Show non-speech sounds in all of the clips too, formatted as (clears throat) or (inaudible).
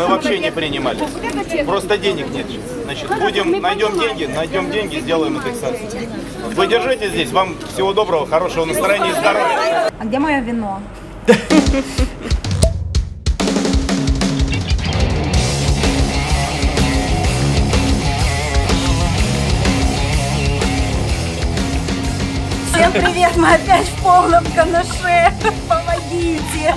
Мы вообще не принимали. Просто денег нет. Значит, будем, найдем деньги, найдем деньги, сделаем индексацию. Вы держите здесь. Вам всего доброго, хорошего настроения и здоровья. А где мое вино? (laughs) Всем привет, мы опять в полном канаше. Помогите.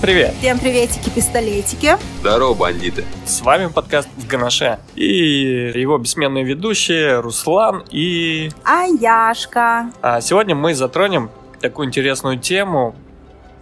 Привет! Всем приветики-пистолетики. Здорово, бандиты. С вами подкаст в Ганаше и его бессменные ведущие Руслан и... А Яшка. А сегодня мы затронем такую интересную тему,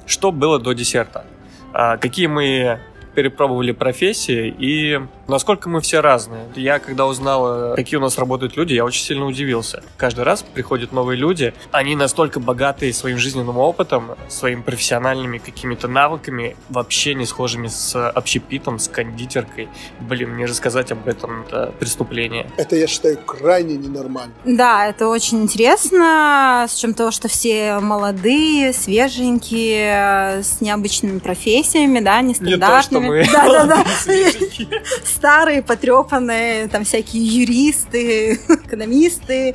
что было до десерта. А, какие мы перепробовали профессии и насколько мы все разные. Я, когда узнал, какие у нас работают люди, я очень сильно удивился. Каждый раз приходят новые люди, они настолько богатые своим жизненным опытом, своими профессиональными какими-то навыками, вообще не схожими с общепитом, с кондитеркой. Блин, мне рассказать об этом это преступление. Это, я считаю, крайне ненормально. Да, это очень интересно, с чем того, что все молодые, свеженькие, с необычными профессиями, да, нестандартными. мы Да, да, да. (laughs) Старые, потрепанные, там всякие юристы, (laughs) экономисты,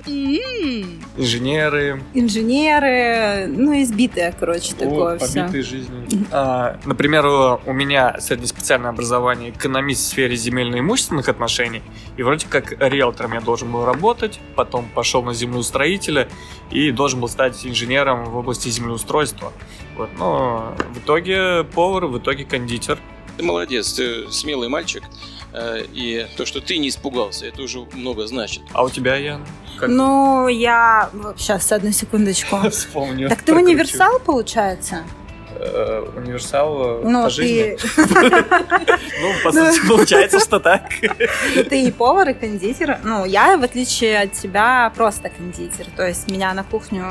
Инженеры, инженеры, ну, избитые, короче, такое О, все. побитые жизнью. А, например, у у меня среднеспециальное образование экономист в сфере земельно-имущественных отношений, и вроде как риэлтором я должен был работать, потом пошел на землеустроителя и должен был стать инженером в области землеустройства. Вот, но в итоге повар, в итоге кондитер. Ты молодец, ты смелый мальчик. Э, И то, что ты не испугался, это уже много значит. А у тебя, Ян? Как Ну, я... Сейчас, одну секундочку. (laughs) вспомню. Так ты универсал, получается? Э, универсал э, Ну, по ты, жизни? (laughs) Ну, по сути, получается, что так. ты и повар, и кондитер. Ну, я, в отличие от тебя, просто кондитер. То есть меня на кухню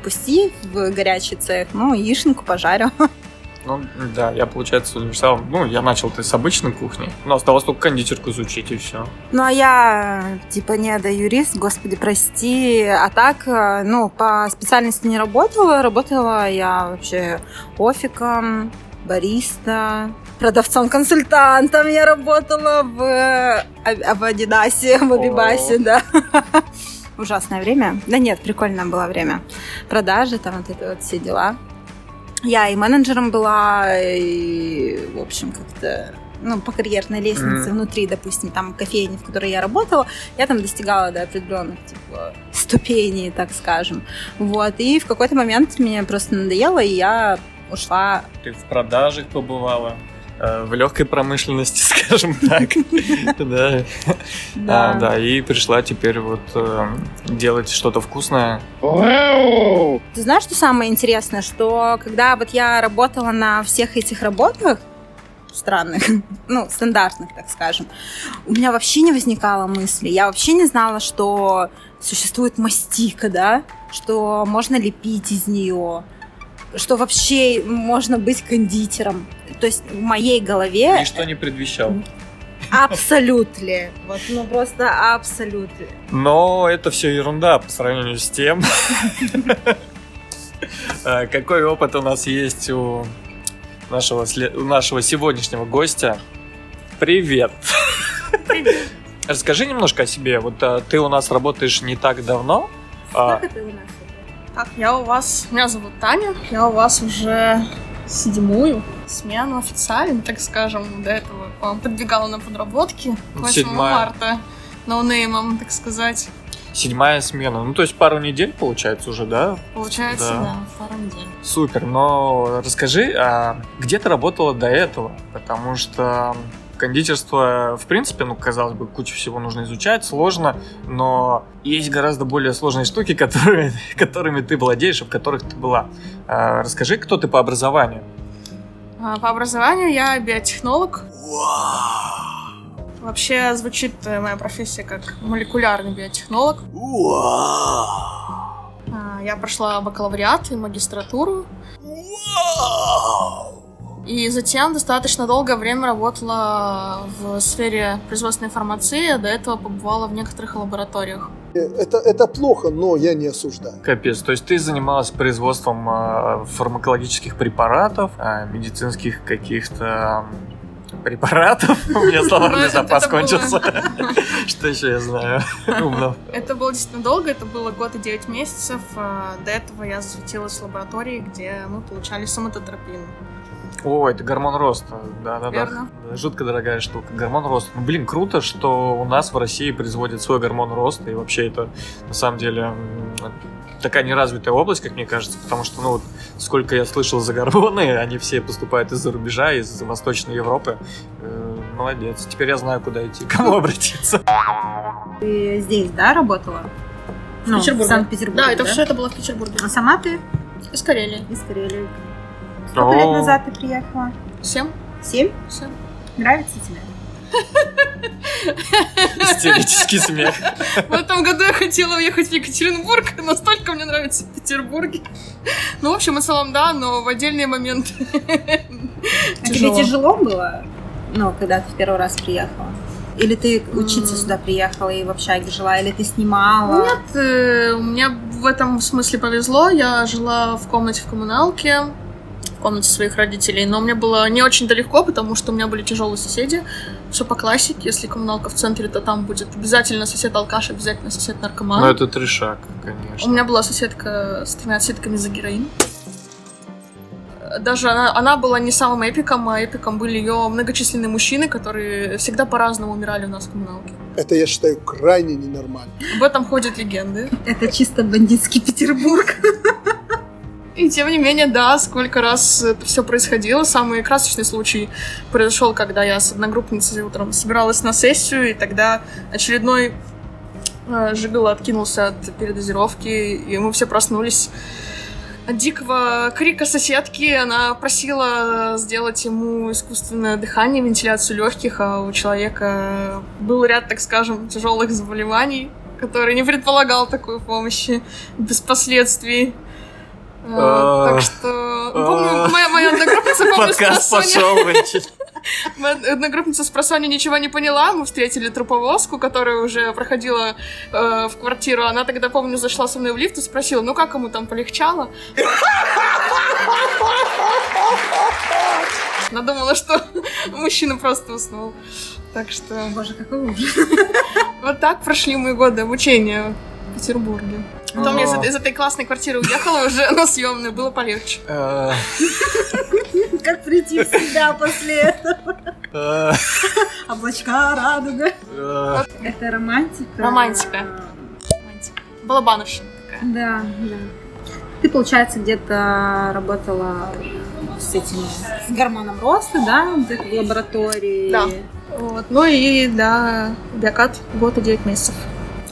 впусти в горячий цех, ну, яишенку пожарю. (laughs) Ну, да, я, получается, универсал. Ну, я начал-то с обычной кухни. Но осталось только кондитерку изучить, и все. Ну, а я, типа, не да юрист, господи, прости. А так, э, ну, по специальности не работала. Работала я вообще офиком, бариста, продавцом-консультантом я работала в, а- в Адидасе, в Абибасе, да. (laughs) Ужасное время. Да нет, прикольное было время. Продажи, там вот это вот все дела. Я и менеджером была, и, в общем, как-то ну, по карьерной лестнице Мгм. внутри, допустим, там кофейни, в которой я работала, я там достигала до определенных типа, ступеней, так скажем. Вот. И в какой-то момент мне просто надоело, и я ушла. Ты в продажах побывала, в легкой промышленности, (laughs) скажем так. Да. А, Да, и пришла теперь вот э, делать что-то вкусное. Ты знаешь, что самое интересное, что когда вот я работала на всех этих работах, странных, (laughs) ну, стандартных, так скажем, у меня вообще не возникало мысли. Я вообще не знала, что существует мастика, да, что можно лепить из нее, что вообще можно быть кондитером. То есть в моей голове Ничто не предвещал. абсолютно, вот, ну просто абсолютно. Но это все ерунда по сравнению с тем, (laughs) э, какой опыт у нас есть у нашего, у нашего сегодняшнего гостя. Привет! Расскажи немножко о себе. Вот э, ты у нас работаешь не так давно. а, Как это у нас? Так, я у вас... Меня зовут Таня. Я у вас уже седьмую смену официально, так скажем. До этого к вам подбегала на подработки. к 8 Седьмая. марта. Ноунеймом, так сказать. седьмая смена. Ну, то есть пару недель, получается, уже, да? Получается, Да. да, пару недель. Супер, но расскажи, а где ты работала до этого? Потому что кондитерство, в принципе, ну, казалось бы, кучу всего нужно изучать, сложно, но есть гораздо более сложные штуки, (laughs) которые, которыми ты владеешь и в которых ты была. А, расскажи, кто ты по образованию? А, По образованию я биотехнолог. Вообще звучит э, моя профессия как молекулярный биотехнолог. А, Я прошла бакалавриат и магистратуру. И затем достаточно долгое время работала в сфере производственной фармации, а до этого побывала в некоторых лабораториях. Это, это плохо, но я не осуждаю. Капец, то есть ты занималась производством а, фармакологических препаратов, а, медицинских каких-то м, препаратов. (laughs) У меня словарный Это- запас кончился. (laughs) Что еще я знаю? (laughs) Умно. Это было действительно долго, это было год и 9 месяцев. А, До этого я засветилась в лаборатории, где мы получали соматотропин. О, это гормон роста. Да, да, Верно. да. Жутко дорогая штука. Гормон роста. Ну, блин, круто, что у нас в России производят свой гормон роста. И вообще это, на самом деле, такая неразвитая область, как мне кажется. Потому что, ну, вот, сколько я слышал за гормоны, (laughs) они все поступают из-за рубежа, из Восточной Европы. Э, Молодец. Теперь я знаю, куда идти, к кому (laughs) обратиться. Ты здесь, да, работала? Ну, Петербурге. В Санкт-Петербурге, Да, это все это было в Петербурге. А сама ты Из Карелии. из Карелии. Сколько лет назад ты приехала? Семь? Семь? Семь. Нравится тебе? (laughs) Истерический смех. В этом году я хотела уехать в Екатеринбург, настолько мне нравится в Петербурге. Ну, в общем и целом, да, но в отдельные моменты. А тебе тяжело было, ну, когда ты в первый раз приехала? Или ты учиться сюда приехала и в общаге жила, или ты снимала? Нет, э, у меня в этом смысле повезло. Я жила в комнате в коммуналке, в комнате своих родителей, но мне было не очень-то легко, потому что у меня были тяжелые соседи. Все по классике. Если коммуналка в центре, то там будет обязательно сосед алкаш, обязательно сосед наркоман. Ну, это трешак, У конечно. меня была соседка с тремя отсидками за героин. Даже она, она была не самым эпиком, а эпиком были ее многочисленные мужчины, которые всегда по-разному умирали у нас в коммуналке. Это я считаю крайне ненормально. Об этом ходят легенды. Это чисто бандитский Петербург. (laughs) И тем не менее, да, сколько раз это все происходило. Самый красочный случай произошел, когда я с одногруппницей утром собиралась на сессию, и тогда очередной э, Жигало откинулся от передозировки, и мы все проснулись от дикого крика соседки. Она просила сделать ему искусственное дыхание, вентиляцию легких, а у человека был ряд, так скажем, тяжелых заболеваний, который не предполагал такой помощи без последствий. А, Так что... Помню, моя, одногруппница, помню, Подкаст пошел. Моя одногруппница с просонья (laughs) ничего не поняла. Мы встретили труповозку, которая уже проходила э, в квартиру. Она тогда, помню, зашла со мной в лифт и спросила, ну как ему там полегчало? (laughs) Она думала, что (laughs) мужчина просто уснул. Так что Боже, какой ужас. вот так прошли мои годы обучения в Петербурге. Потом я из, этой классной квартиры уехала уже на съемную, было полегче. Э, (laughs) Как прийти в себя после этого? э, Облачка, радуга. э. Это романтика. Романтика. Балабановщина такая. Да, да. Ты, получается, где-то работала с этим, с гормоном роста, да, в лаборатории? Да. Вот. Ну и да, биокат год и 9 месяцев.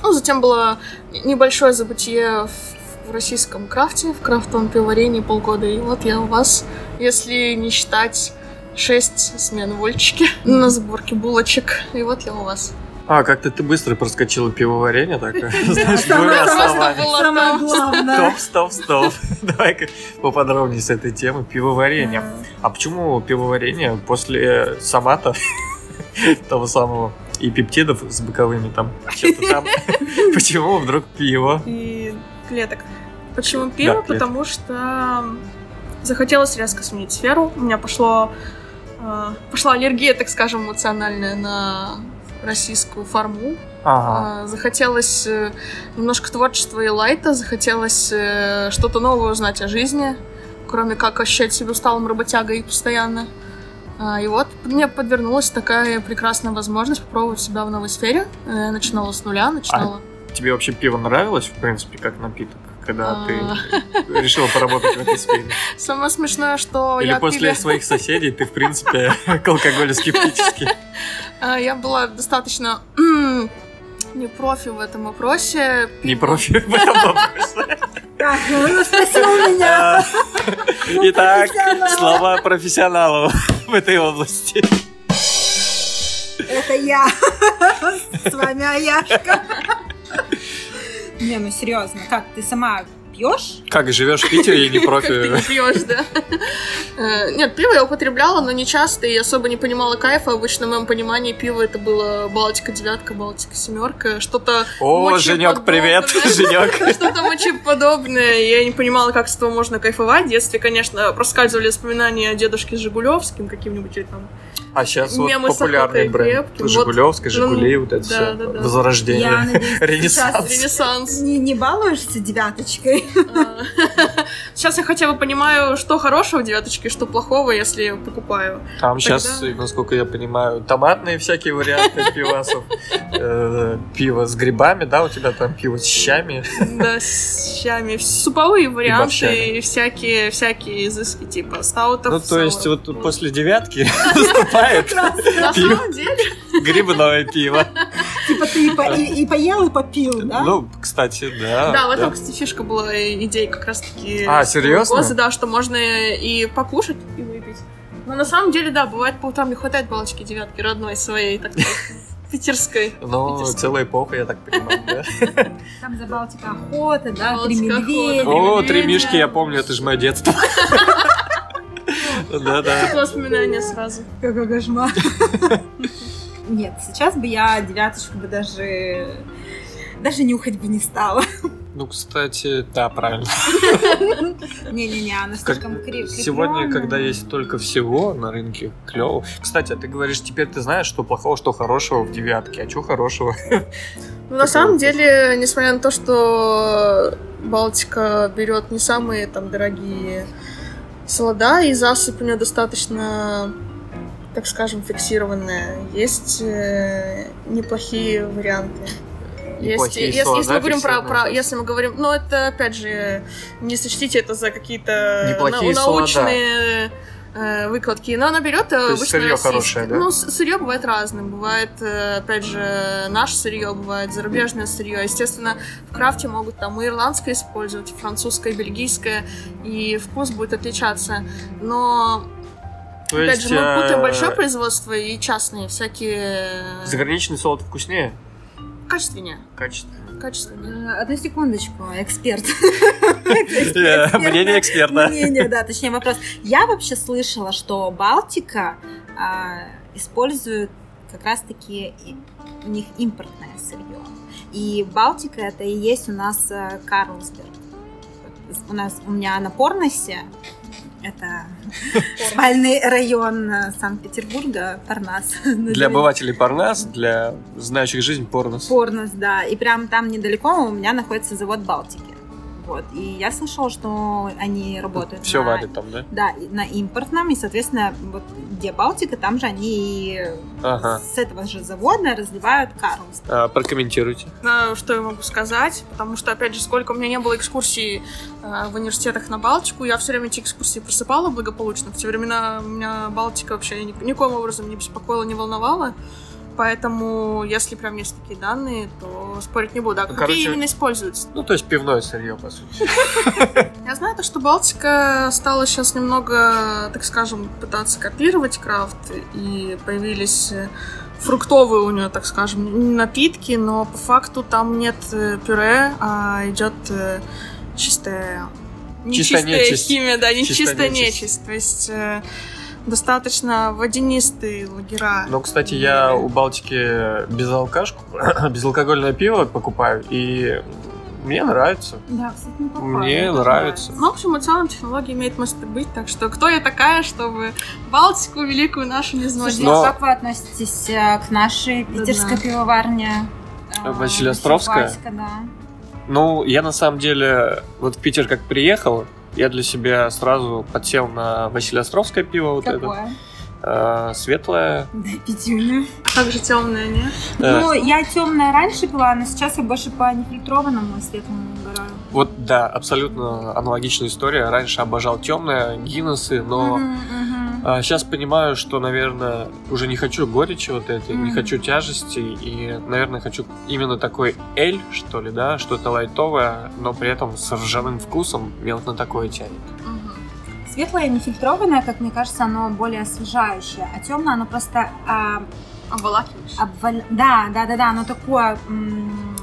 Ну, затем было небольшое забытие в, в российском крафте, в крафтовом пивоварении полгода. И вот я у вас, если не считать 6 смен в Ольчике (laughs) на сборке булочек. И вот я у вас. А, как-то ты быстро проскочила пивоварение, так, знаешь, двумя словами. Стоп, стоп, стоп. (laughs) Давай-ка поподробнее с этой темы. Пивоварение. А почему пивоварение после самата (laughs) того самого и пептидов с боковыми там? (laughs) (laughs) Почему вдруг пиво? И клеток. Почему пиво? Потому что захотелось резко сменить сферу. У меня пошло, э, пошла аллергия, так скажем, эмоциональная на российскую фарму. Ага. А, Захотелось э, немножко творчества и лайта, захотелось э, что-то новое узнать о жизни, кроме как ощущать себя усталым работягой постоянно. А, И вот мне подвернулась такая прекрасная возможность попробовать себя в новой сфере. Э, Я начинала с нуля, начинала... Тебе вообще пиво нравилось, в принципе, как напиток, когда А. ты решила поработать в этой сфере? Самое смешное, что Или я после пиве- своих соседей ты, в принципе, (laughs) к алкоголю скептически? А, Я была достаточно (clears throat) не профи в этом вопросе. Не профи в этом вопросе. Так, ну спросил меня. А, (laughs) Итак, (laughs) профессионал. слова профессионалов в этой области. Это я. С вами Аяшка. Не, ну серьезно, как ты сама пьешь? Как живешь в Питере и не (laughs) ты не профи? пьешь, да? Э, Нет, пиво я употребляла, но не часто, и особо не понимала кайфа. Обычно в моем понимании пиво это было Балтика девятка, Балтика семерка, что-то О, Женек, привет, Женек. (laughs) что-то мочеподобное. Я не понимала, как с этого можно кайфовать. В детстве, конечно, проскальзывали воспоминания о дедушке Жигулевским каким-нибудь или там А сейчас вот популярный бренд. крепким. Жигулевская, Вот, Жигулей, ну, вот это да, все. да, да. Возрождение. Я надеюсь, (laughs) Ренессанс. Ренессанс. не, не балуешься девяточкой. Сейчас я хотя бы понимаю, что хорошего в девяточке, что плохого, если покупаю. Там сейчас, насколько я понимаю, томатные всякие варианты (laughs) пивасов. Э, Пиво с грибами, да, у тебя там пиво с щами. Да, с щами. Суповые варианты и всякие, всякие изыски, типа стаутов. Ну, то есть, вот после девятки (laughs) наступает На самом деле, грибное пиво. Типа ты и, по- и- и поел, и попил, да? Ну, кстати, да. да, в этом, кстати, фишка была идея как раз-таки. А, серьезно? да, что можно и покушать, и выпить. Но на самом деле, да, бывает по утрам не хватает палочки девятки родной своей, такой (laughs) питерской. Ну, Питерской. целая эпоха, я так понимаю, да? (laughs) Там за Балтика охота, да, Балтика три охота. медведя. О, три мишки, я помню, это же мое детство. (laughs) Да-да. Воспоминания сразу. Какой кошмар. (laughs) Нет, сейчас бы я девяточку бы даже... Даже нюхать бы не стала. Ну, кстати, да, правильно. (laughs) Не-не-не, она слишком крепкая. Сегодня, когда есть столько всего на рынке, клево. Кстати, а ты говоришь, теперь ты знаешь, что плохого, что хорошего в девятке, а что хорошего? Ну, на самом деле, несмотря на то, что Балтика берет не самые там дорогие солода, и засыпь у нее достаточно, так скажем, фиксированная, есть э, неплохие варианты. Есть, если, если мы говорим про, про, если мы говорим, ну это опять же, не сочтите это за какие-то нау- научные э, выкладки, но она берет есть обычно сырьё российское. хорошее, да? Ну, сырье бывает разным. Бывает, э, опять же, наше сырье, бывает зарубежное сырье. Естественно, в крафте могут там и ирландское использовать, и французское, и бельгийское, и вкус будет отличаться. Но, То опять есть, же, мы путаем э, большое производство и частные, всякие Заграничный солод вкуснее? качественнее. Качественнее. Э, Одну секундочку, эксперт. (laughs) (laughs) Мнение эксперта. Мнение, да, точнее вопрос. Я вообще слышала, что Балтика а, использует как раз-таки у них импортное сырье. И Балтика это и есть у нас э, Карлсберг. У нас у меня на Порносе это (laughs) спальный район э, Санкт-Петербурга, Парнас. (laughs) Для обывателей Парнас, для знающих жизнь Порнос. Порнос, да. И прям там недалеко у меня находится завод Балтики. Вот. И я слышала, что они работают Все на, валит там, да? Да, на импортном, и, соответственно, вот где Балтика, там же они Ага. с этого же завода разливают Карлс. А, прокомментируйте. знаю, что я могу сказать, потому что, опять же, сколько у меня не было экскурсий э, в университетах на Балтику, я все время эти экскурсии просыпала благополучно. В те времена меня Балтика вообще ни- никоим образом не беспокоила, не волновала. Поэтому, если прям есть такие данные, то спорить не буду. А Ну, какие короче- именно используются? Ну, то есть пивное сырье, по сути. Я знаю, то, что Балтика стала сейчас немного, так скажем, пытаться копировать крафт, и появились фруктовые у нее, так скажем, напитки, но по факту там нет э, пюре, а идет э, чистая... Чистая нечистая нечисть. химия, да, не Чистая чистая нечисть. нечисть. То есть э, достаточно водянистые лагера. Но, кстати, я у Балтики безалкашку, (coughs) безалкогольное пиво покупаю, и мне нравится. Да, кстати, неплохое. Мне тоже нравится. Ну, в общем и целом, технология имеет место быть, так что кто я такая, чтобы Балтику великую нашу не знать? Но- а как вы относитесь э, к нашей питерской Да-да. пивоварне? э, Василиостровская? Васильеватика, да. Ну, я на самом деле, вот в Питер как приехал, я для себя сразу подсел на Василиостровское пиво, вот это? Э, светлое. Да, пятюня. Так же темная, не? Э, Ну, я темная раньше пила, но сейчас я больше по нефильтрованному светлому угораю. Вот, да, абсолютно аналогичная история. Раньше обожал темное, Гиннессы, но мгм. а, сейчас понимаю, что, наверное, уже не хочу горечи вот этой, не Мгм. хочу тяжести, и, наверное, хочу именно такой эль, что ли, да, что-то лайтовое, но при этом с ржаным вкусом вот на такое тянет. Светлое нефильтрованное, как мне кажется, оно более освежающее, а темное оно просто а, Обволакиваешь. обвал- Да, да, да, да, оно такое м,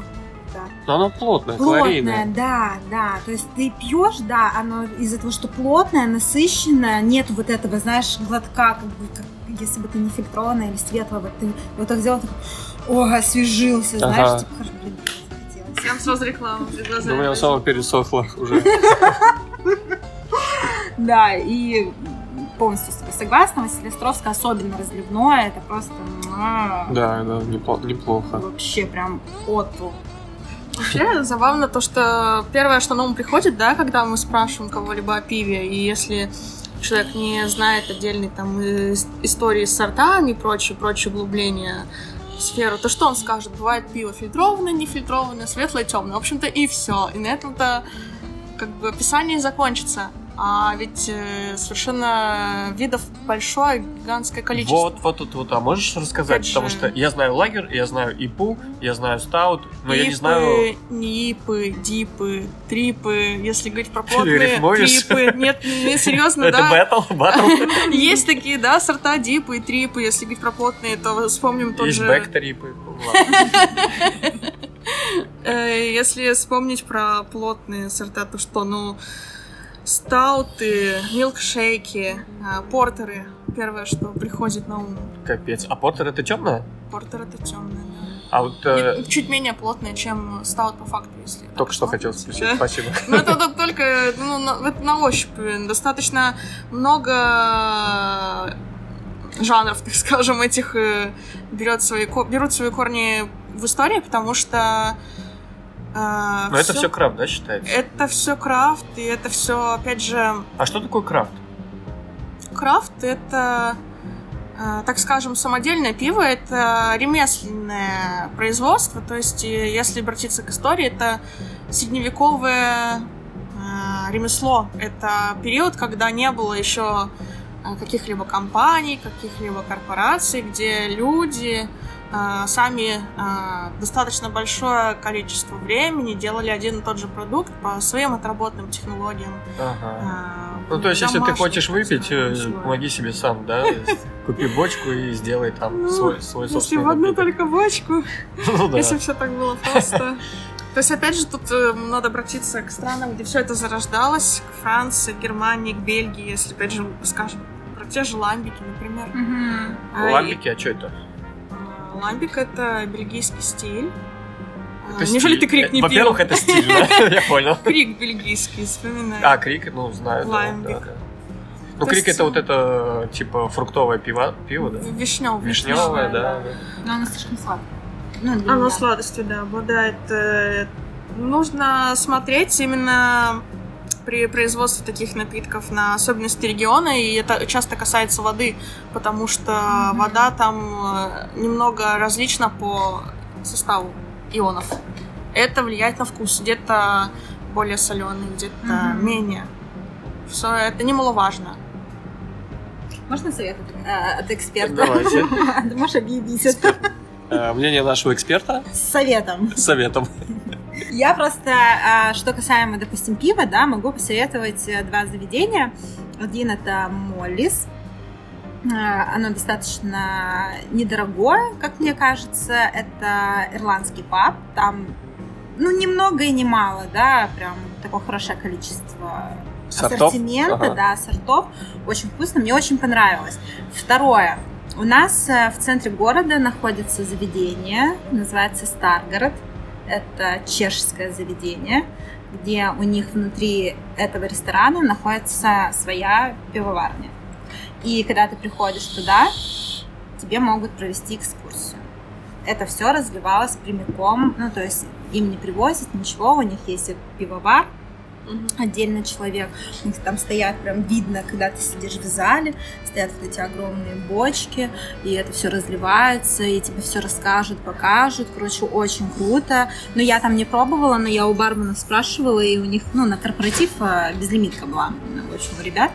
да, Но оно плотное, плотное, калорийное. да, да. То есть ты пьешь, да, оно из-за того, что плотное, насыщенное, нет вот этого, знаешь, глотка, как бы как если бы ты не фильтрованное или светлое, вот ты вот так сделал, такой, о, освежился, Ага. знаешь, типа, хорошо, блин, захотелось. Прям сразу реклама перед У меня самого пересохло уже. (laughs) Да, и полностью с тобой согласна. Василий Островская особенно разливное. Это просто Да, да, непло- неплохо. вообще прям оту. Вообще забавно то, что первое, что на ум приходит, да, когда мы спрашиваем кого-либо о пиве, и если человек не знает отдельной там ис- истории с сортами и прочее, прочее углубления в сферу, то что он скажет? Бывает пиво фильтрованное, нефильтрованное, светлое, темное. В общем-то, и все. И на этом-то как бы описание закончится. А ведь э, совершенно видов большое, гигантское количество. Вот, вот тут вот, а можешь рассказать? Опять Потому же- что я знаю лагер, я знаю ипу, я знаю стаут, но я не Ипы, знаю... не ипы, дипы, трипы, если говорить про (laughs) плотные трипы. Нет, не серьезно, Это да. бэтл, батл. (laughs) Есть такие, да, сорта дипы и трипы. Если говорить про плотные, то вспомним тот Есть же... бэкторипы. Ладно. (laughs) Э, Если вспомнить про плотные сорта, то что, ну, стауты, милкшейки, э, портеры. Первое, что приходит на ум. Капец. А портер это темное? Портер это темное, А вот э, да. Чуть менее плотное, чем стаут по факту, если... только что хотел спросить. Да. Спасибо. (laughs) Ну, это, это только ну, на, это на ощупь. Достаточно много жанров, так скажем, этих э, берет свои, берут свои корни в истории, потому что э, Но это все крафт, да, считается? это все крафт, и это все, опять же, А что такое крафт? крафт это, э, так скажем, самодельное пиво, это ремесленное производство, то есть, э, если обратиться к истории, это средневековое э, ремесло. Это период, когда не было еще каких-либо компаний, каких-либо корпораций, где люди сами э, достаточно большое количество времени делали один и тот же продукт по своим отработанным технологиям. Ага. э, Ну, то есть, если ты хочешь выпить, э, помоги себе сам, да? (laughs) Купи бочку и сделай там Ну, свой, свой Если собственный в одну напиток. только бочку, (laughs) Ну да. если все так было просто. То есть, опять же, тут э, надо обратиться к странам, где все это зарождалось, к Франции, к Германии, к Бельгии, если, опять же, скажем, про те же ламбики, например. А, и, Ламбики, а что это? Ламбик — это бельгийский стиль. А, Это Неужели стиль. ты крик не Э, Во-первых, пил? это стиль, да? (laughs) Я понял. Крик бельгийский, вспоминаю. А, крик, ну, знаю. да, Ламбик. да, да. Ну, То крик есть, это вот это, типа, фруктовое пиво, пиво, да? Вишневое. Вишневое, да. Но оно слишком сладкое. Ну, Оно меня. сладостью, да, обладает. э, Нужно смотреть именно при производстве таких напитков на особенности региона, и это часто касается воды, потому что вода там э, немного различна по составу ионов. Это влияет на вкус. Где-то более соленый, где-то Мгм. менее. Все это немаловажно. Можно совет от, э, от эксперта? Давайте. Ты можешь объявить это Мнение нашего эксперта с советом. с советом. Я просто, а, что касаемо, допустим, пива, да, могу посоветовать э, два заведения. Один это Моллис. А, Оно достаточно недорогое, как мне кажется. Это ирландский паб. Там, ну, ни много и ни мало, да, прям такое хорошее количество Сортов? ассортимента, Ага. да, сортов. Очень вкусно, мне очень понравилось. Второе. У нас э, в центре города находится заведение, называется Старгород. Это чешское заведение, где у них внутри этого ресторана находится своя пивоварня. И когда ты приходишь туда, тебе могут провести экскурсию. Это все разливалось прямиком, ну то есть им не привозят ничего, у них есть пивовар, отдельный человек. У них там стоят, прям видно, когда ты сидишь в зале, стоят вот эти огромные бочки, и это все разливается, и тебе все расскажут, покажут. Короче, очень круто. Но я там не пробовала, но я у бармена спрашивала, и у них, ну, на корпоратив э, безлимитка была, в общем, у ребят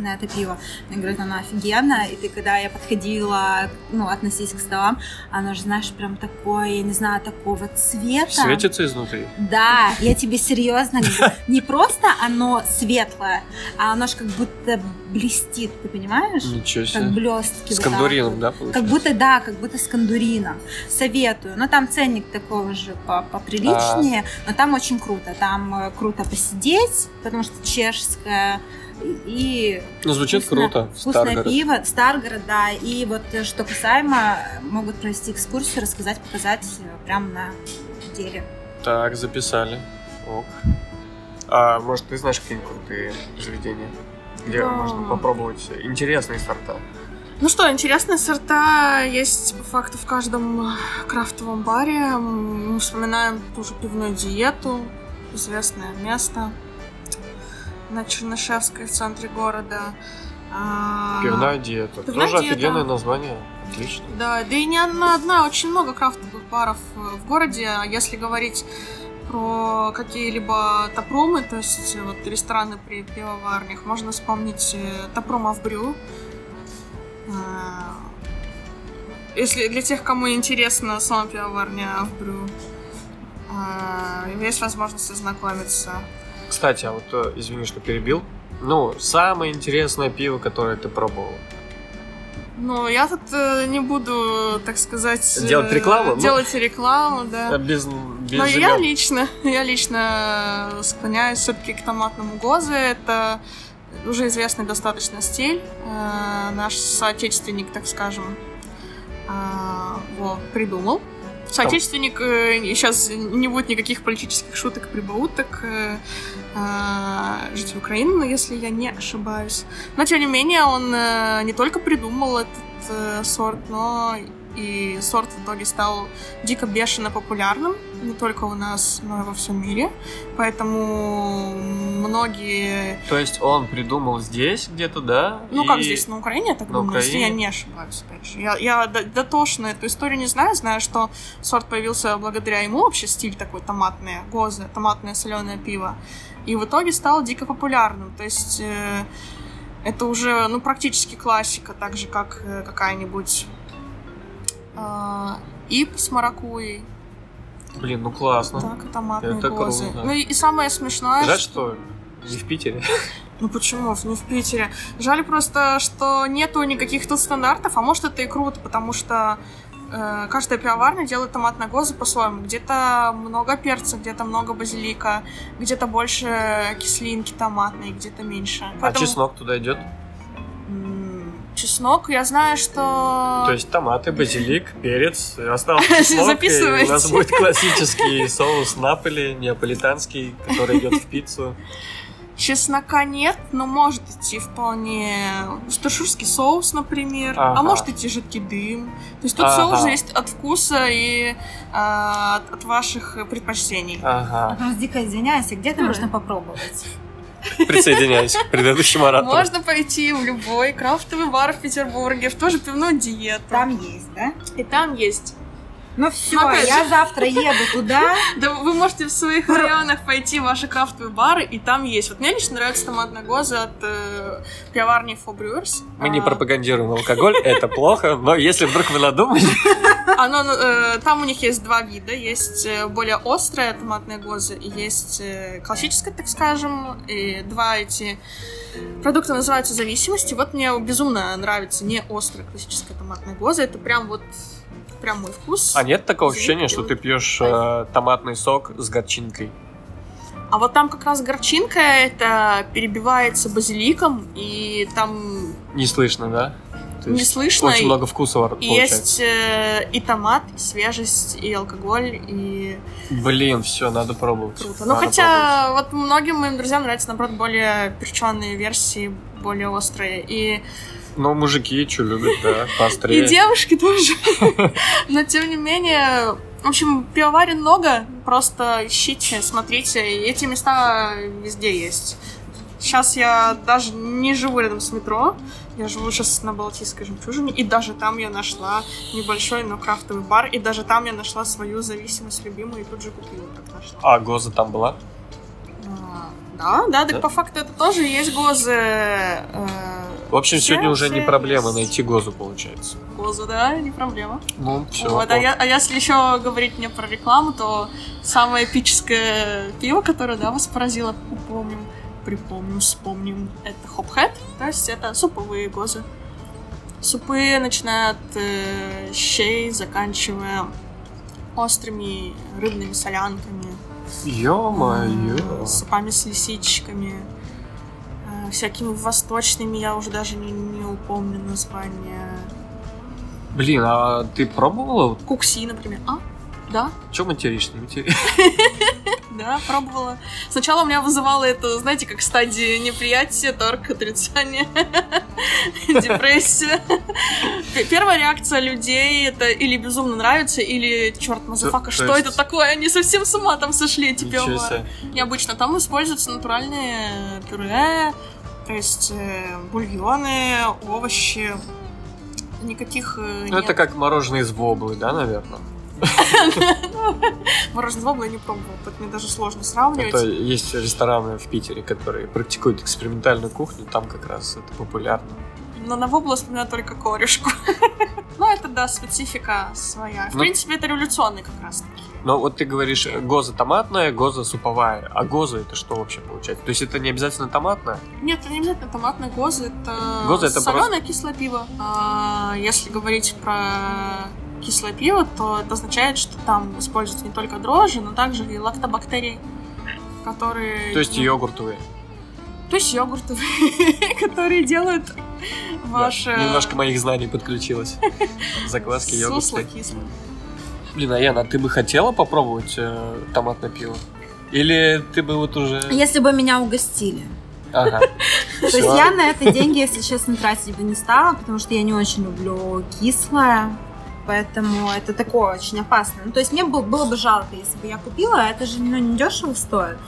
на это пиво. Они говорят, оно офигенно. И ты, когда я подходила, ну, относись к столам, оно же, знаешь, прям такое, я не знаю, такого цвета. Светится изнутри. Да, я тебе серьезно говорю. (laughs) Не просто оно светлое, а оно же как будто блестит, ты понимаешь? Ничего Как себе. блестки. С вот так кондурином, вот. да, Как получается? будто, да, как будто с кондурином. Советую. Но там ценник такого же по- поприличнее, но там очень круто. Там э, круто посидеть, потому что чешская и Ну, звучит вкусное- круто. Вкусное Старгород. пиво, Старгород, да. И вот э, что касаемо, могут провести экскурсию, рассказать, показать э, прямо на деле. Так, записали. Ок. А может, ты знаешь какие-нибудь крутые заведения? где Да. можно попробовать интересные сорта. Ну что, интересные сорта есть по факту в каждом крафтовом баре. Мы вспоминаем ту же пивную диету, известное место на Чернышевской в центре города. А, Пивная диета. Пивная Тоже диета. офигенное название. Отлично. Да, да и не одна, одна, очень много крафтовых баров э, в городе. А Если говорить про какие-либо тапрумы, то есть э, вот рестораны при пивоварнях, можно вспомнить э, тапрум Авбрю. А, Если для тех, кому интересна сама пивоварня Авбрю, а, есть возможность ознакомиться. Кстати, а вот, э, извини, что перебил. Ну, самое интересное пиво, которое ты пробовал. Но я тут э, не буду, так сказать... э, Делать рекламу? Ну. Делать рекламу, да. Э, Без, без Но я лично, я лично склоняюсь все-таки к томатному гозе. Это уже известный достаточно стиль. Э, Наш соотечественник, так скажем, э, его придумал. Соотечественник, сейчас не будет никаких политических шуток, прибауток, э, э, житель Украины, но если я не ошибаюсь. Но, тем не менее, он э, не только придумал этот э, сорт, но и сорт в итоге стал дико бешено популярным, не только у нас, но и во всем мире. Поэтому многие... То есть он придумал здесь где-то, да? Ну, и- как здесь, на Украине, я так На думаю, если я Украине? не ошибаюсь, опять же. Я, я дотошно эту историю не знаю, знаю, что сорт появился благодаря ему, вообще стиль такой томатное, гозы, томатное соленое пиво. И в итоге стал дико популярным. То есть э, это уже, ну, практически классика, так же, как э, какая-нибудь э, ип с маракуей, Блин, ну классно. так, и томатные Это гозы. круто. Ну и, и самое смешное, Жаль, что не в Питере. (laughs) Ну почему? Не в Питере. Жаль просто, что нету никаких тут стандартов, а может это и круто, потому что э, каждая пивоварня делает томатные гозы по-своему. Где-то много перца, где-то много базилика, где-то больше кислинки томатной, где-то меньше. А Поэтому, чеснок туда идет? Чеснок, я знаю, что... То есть томаты, базилик, перец, остался (laughs) чеснок, и у нас будет классический соус Наполи, неаполитанский, который идет в пиццу. Чеснока нет, но может идти вполне сташурский соус, например, Ага. а может идти жидкий дым. То есть тут Ага. все уже есть от вкуса и а, от, от ваших предпочтений. Ага. Просто дико извиняюсь, а где это можно попробовать? Присоединяюсь к предыдущему оратору. Можно пойти в любой крафтовый бар в Петербурге, в ту же пивную диету. Там есть, да? И там есть. Ну все, Ну, я же. завтра еду туда. (laughs) Да вы можете в своих районах пойти в ваши крафтовые бары, и там есть. Вот мне лично нравится томатная гоза от э, пивоварни. Мы не А, пропагандируем алкоголь, (laughs) это плохо, но если вдруг вы надумали... Оно, э, там у них есть два вида. Есть э, более острая томатная гоза и есть э, классическая, так скажем. И два эти продукта называются зависимости. Вот мне безумно нравится не острая классическая томатная гоза. Это прям вот прям мой вкус. А нет такого ощущения, что ты пьешь э, томатный сок с горчинкой? А вот там как раз горчинка это перебивается базиликом, и там Не слышно, да? То не слышно. Очень и- много вкуса и получается. есть э, и томат, и свежесть, и алкоголь, и Блин, все, надо пробовать. Круто. Ну, Надо хотя вот многим моим друзьям нравятся, наоборот, более перченые версии, более острые. И, пробовать. Ну, мужики что любят, да, (laughs) поострее. и девушки тоже. Но, тем не менее, в общем, пивоварен много. Просто ищите, смотрите. И эти места везде есть. Сейчас я даже не живу рядом с метро. Я живу сейчас на Балтийской жемчужине. И даже там я нашла небольшой, но крафтовый бар. И даже там я нашла свою зависимость любимую и тут же купила, как нашла. А Гоза там была? Да, да, так Да? по факту это тоже есть гозы. э, В общем, все- сегодня уже не проблема есть. найти Гозу, получается. Гозы, да, не проблема. Ну, все. Вот, а, я- а если еще говорить мне про рекламу, то самое эпическое пиво, которое, да, вас поразило, упомним, припомним, вспомним, это хопхэт, то есть это суповые гозы. Супы начиная от э, щей, заканчивая острыми рыбными солянками, Ё-моё. супами с лисичками, э, всякими восточными, я уже даже не, не упомню название. Блин, а ты пробовала? Кукси, например. А? Да, Чем материшься? (laughs) Да, пробовала. Сначала у меня вызывало это, знаете, как стадии неприятия, торг, отрицание, (laughs) депрессия. Первая реакция людей это или безумно нравится, или черт, motherfucker, то что есть- это такое? Они совсем с ума там сошли, себе. Необычно. Там используются натуральные пюре, то есть э, бульоны, овощи. Никаких э, Ну, это как мороженое из воблы, да, наверное? (laughs) Мороженое воблы я не пробовала, поэтому мне даже сложно сравнивать. Это есть рестораны в Питере, которые практикуют экспериментальную кухню, там как раз это популярно. Но на воблу вспоминаю только корешку. (laughs) Ну, это, да, специфика своя. В Ну- принципе, это революционный как раз таки. Но вот ты говоришь гоза томатная, гоза суповая. А гоза это что вообще получается? То есть это не обязательно томатная? Нет, это не обязательно томатная гоза, это, Гоза это соленое кислое пиво. А, если говорить про кислое пиво, то это означает, что там используются не только дрожжи, но также и лактобактерии, которые... То есть ну, йогуртовые? То есть йогурты, (laughs) которые делают ваше... Да, Немножко моих знаний подключилось. Закваски йогурты. кислое. Блин, а Яна, ты бы хотела попробовать э, томатное пиво? Или ты бы вот уже... Если бы меня угостили. Ага. (laughs) То есть я на это деньги, если честно, тратить бы не стала, потому что я не очень люблю кислое. Поэтому это такое очень опасно. Ну, то есть мне бы- было бы жалко, если бы я купила, а это же ну, не дешево стоит.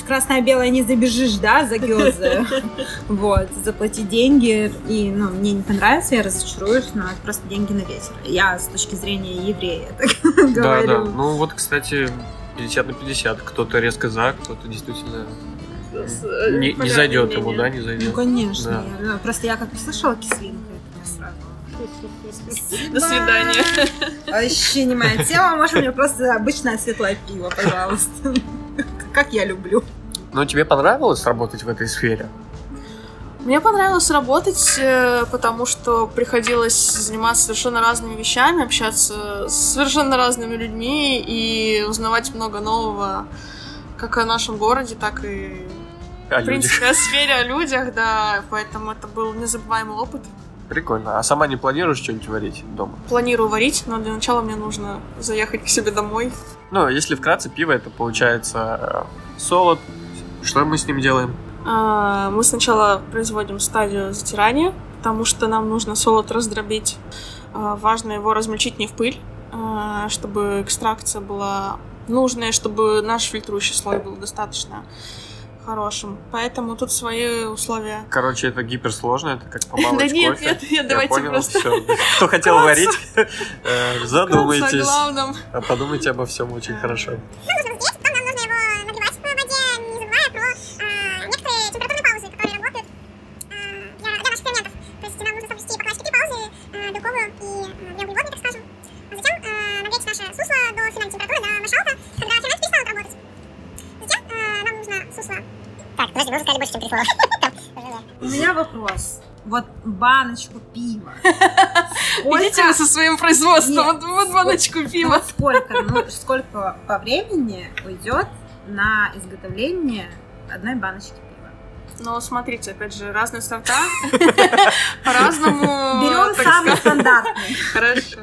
В красное-белое не забежишь, да, за гёзы. (laughs) Вот, заплатить деньги, и, ну, мне не понравится, я разочаруюсь, но это просто деньги на ветер. Я с точки зрения еврея (laughs) так Да, да. говорю. Ну вот, кстати, 50 на 50. Кто-то резко за, кто-то действительно э, не, не зайдет ему, да, не Ну, зайдет. конечно. Да. я- ну, просто я как услышала кислинка, До свидания. Вообще не моя тема. Можно мне просто обычное светлое пиво, пожалуйста. Как я люблю. Но тебе понравилось работать в этой сфере? Мне понравилось работать, э, потому что приходилось заниматься совершенно разными вещами, общаться с совершенно разными людьми и узнавать много нового как о нашем городе, так и, О в принципе, о сфере, о людях, да, поэтому это был незабываемый опыт. Прикольно. А сама не планируешь что-нибудь варить дома? Планирую варить, но для начала мне нужно заехать к себе домой. Ну, если вкратце, пиво это получается э, солод. Что мы с ним делаем? А, Мы сначала производим стадию затирания, потому что нам нужно солод раздробить. А, Важно его размельчить не в пыль, а, чтобы экстракция была нужная, чтобы наш фильтрующий слой был достаточно хорошим. Поэтому тут свои условия. Короче, это гиперсложно, это как помолоть Да нет, кофе. нет, нет, давайте Я понял, просто. Кто хотел варить, э, задумайтесь. А Подумайте обо всем очень хорошо. Баночку пива. (laughs) Идите вы со своим производством, Нет. вот, вот баночку пива. Сколько, ну, сколько по времени уйдет на изготовление одной баночки пива? Но смотрите, опять же, разные сорта (laughs) по-разному. Берем самый стандартный. Хорошо.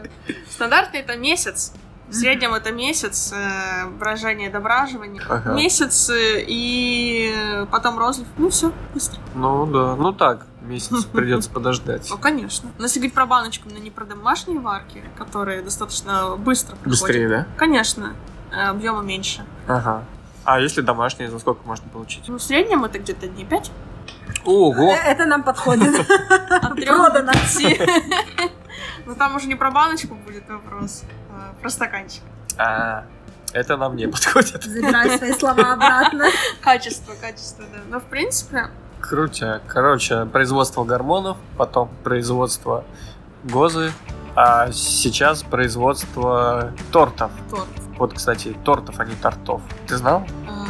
Стандартный это месяц. В среднем это месяц э, брожения до браживания. Ага. Месяц э, и потом розлив. Ну все, быстро. Ну да, ну так, месяц придется подождать. (laughs) Ну, конечно. Но если говорить про баночку, но не про домашние варки, которые достаточно быстро проходят. Быстрее, да? Конечно. Э, Объема меньше. Ага. А если домашние, за сколько можно получить? Ну, в среднем это где-то дней 5. Ого! Э, Это нам подходит. (laughs) От трех до. Но (laughs) там уже не про баночку будет вопрос, а про стаканчик. А, это нам не подходит. Забирай свои слова обратно. Качество, качество, да. Но в принципе, Крутяк. Короче, производство гормонов, потом производство гозы, а сейчас производство тортов. торт. Вот, кстати, тортов, а не тортов. Ты знал? А,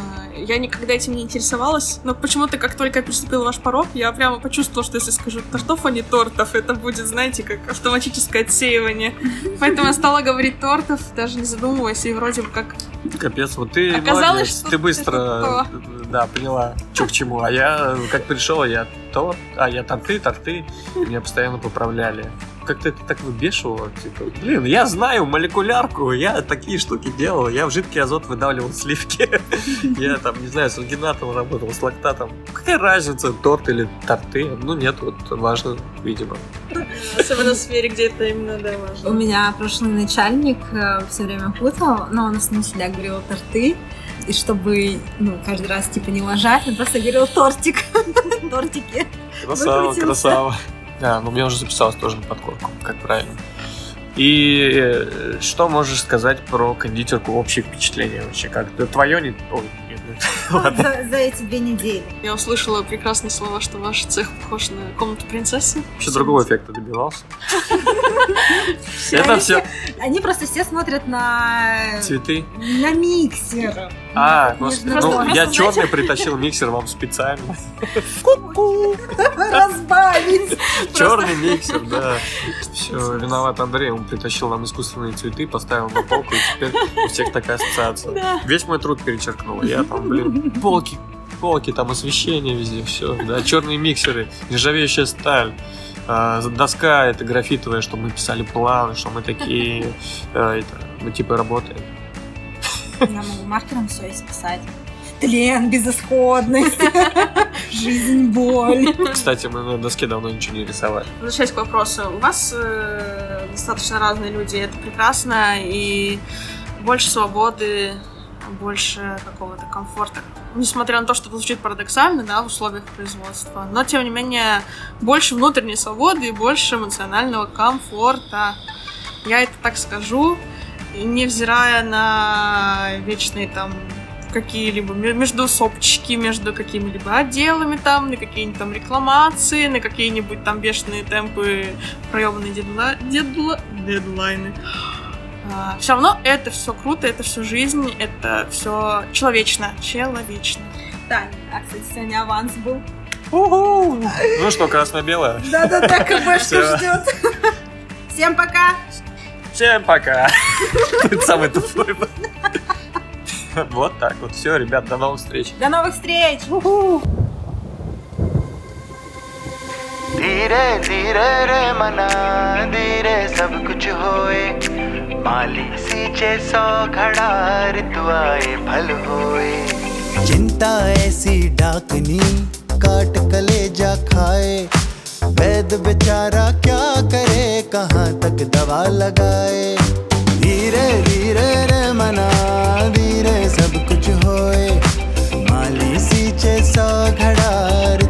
Я никогда этим не интересовалась, но почему-то, как только я переступила ваш порог, я прямо почувствовала, что если скажу тортов, а не тортов, это будет, знаете, как автоматическое отсеивание. Поэтому я стала говорить тортов, даже не задумываясь, и вроде бы как... Капец, вот ты Оказалось, молодец, что ты быстро, да, поняла, что к чему. А я, как пришел, я торт, а я торты, торты, меня постоянно поправляли. Как-то это так выбешивало. Типа, блин, я знаю молекулярку, я такие штуки делал, я в жидкий азот выдавливал сливки. (laughs) Я там, не знаю, с альгинатом работал, с лактатом. Какая разница, торт или торты? Ну нет, вот важно, видимо. Особенно в сфере, где это именно, да, важно. У меня прошлый начальник все время путал, но он основном всегда говорил торты. И чтобы, ну, каждый раз, типа, не ложать, он просто говорил тортик. (laughs) Тортики. Красава, красава. Да, ну меня уже записалось тоже на подкорку, как правильно. И э, что можешь сказать про кондитерку, общее впечатление вообще? Как твое не... Ой, нет, (laughs) нет. Ладно. За, за эти две недели. Я услышала прекрасные слова, что ваш цех похож на комнату принцессы. Вообще другого эффекта добивался. (laughs) Это Они все Они просто все смотрят на... цветы. на миксер. А, господи, ну я черный (laughs) притащил миксер вам специально. (laughs) Разбавить. Черный миксер, да. Все, виноват Андрей, он притащил нам искусственные цветы, поставил на полку, и теперь у всех такая ассоциация. Весь мой труд перечеркнул. Я там, блин, полки, полки, там освещение везде, все, да, черные миксеры, нержавеющая сталь. А, доска это графитовая, что мы писали планы, что мы такие, (laughs) э, это, мы типа работаем. Я могу маркером все исписать. Тлен, безысходность, (laughs) жизнь, боль. Кстати, мы на доске давно ничего не рисовали. Возвращаясь к вопросу, у вас э, достаточно разные люди, это прекрасно, и больше свободы, больше какого-то комфорта. Несмотря на то, что это звучит парадоксально, да, в условиях производства, но, тем не менее, больше внутренней свободы и больше эмоционального комфорта. Я это так скажу, невзирая на вечные там какие-либо ме- междусопчики между какими-либо отделами там, на какие-нибудь там рекламации, на какие-нибудь там бешеные темпы, проебанные дедла... дедла... дедлайны. все равно это все круто, это все жизнь, это все человечно, человечно. Да, а, кстати, сегодня аванс был. Ну что, красно-белое? Да-да-да, КБшка Всё. ждет. (laughs) Всем пока. Всем пока. Ты (laughs) самый тупой. был. Вот так вот. Все, ребят, до новых встреч. До новых встреч. धीरे धीरे रे मना धीरे सब कुछ होए माली सींचे सौ घड़ार दुआए भल होए। चिंता ऐसी डाकनी, काट कलेजा खाए। वैद बेचारा क्या करे, कहाँ तक दवा लगाए। धीरे धीरे रे मना, धीरे सब कुछ होए। माली सींचे सौ घड़ार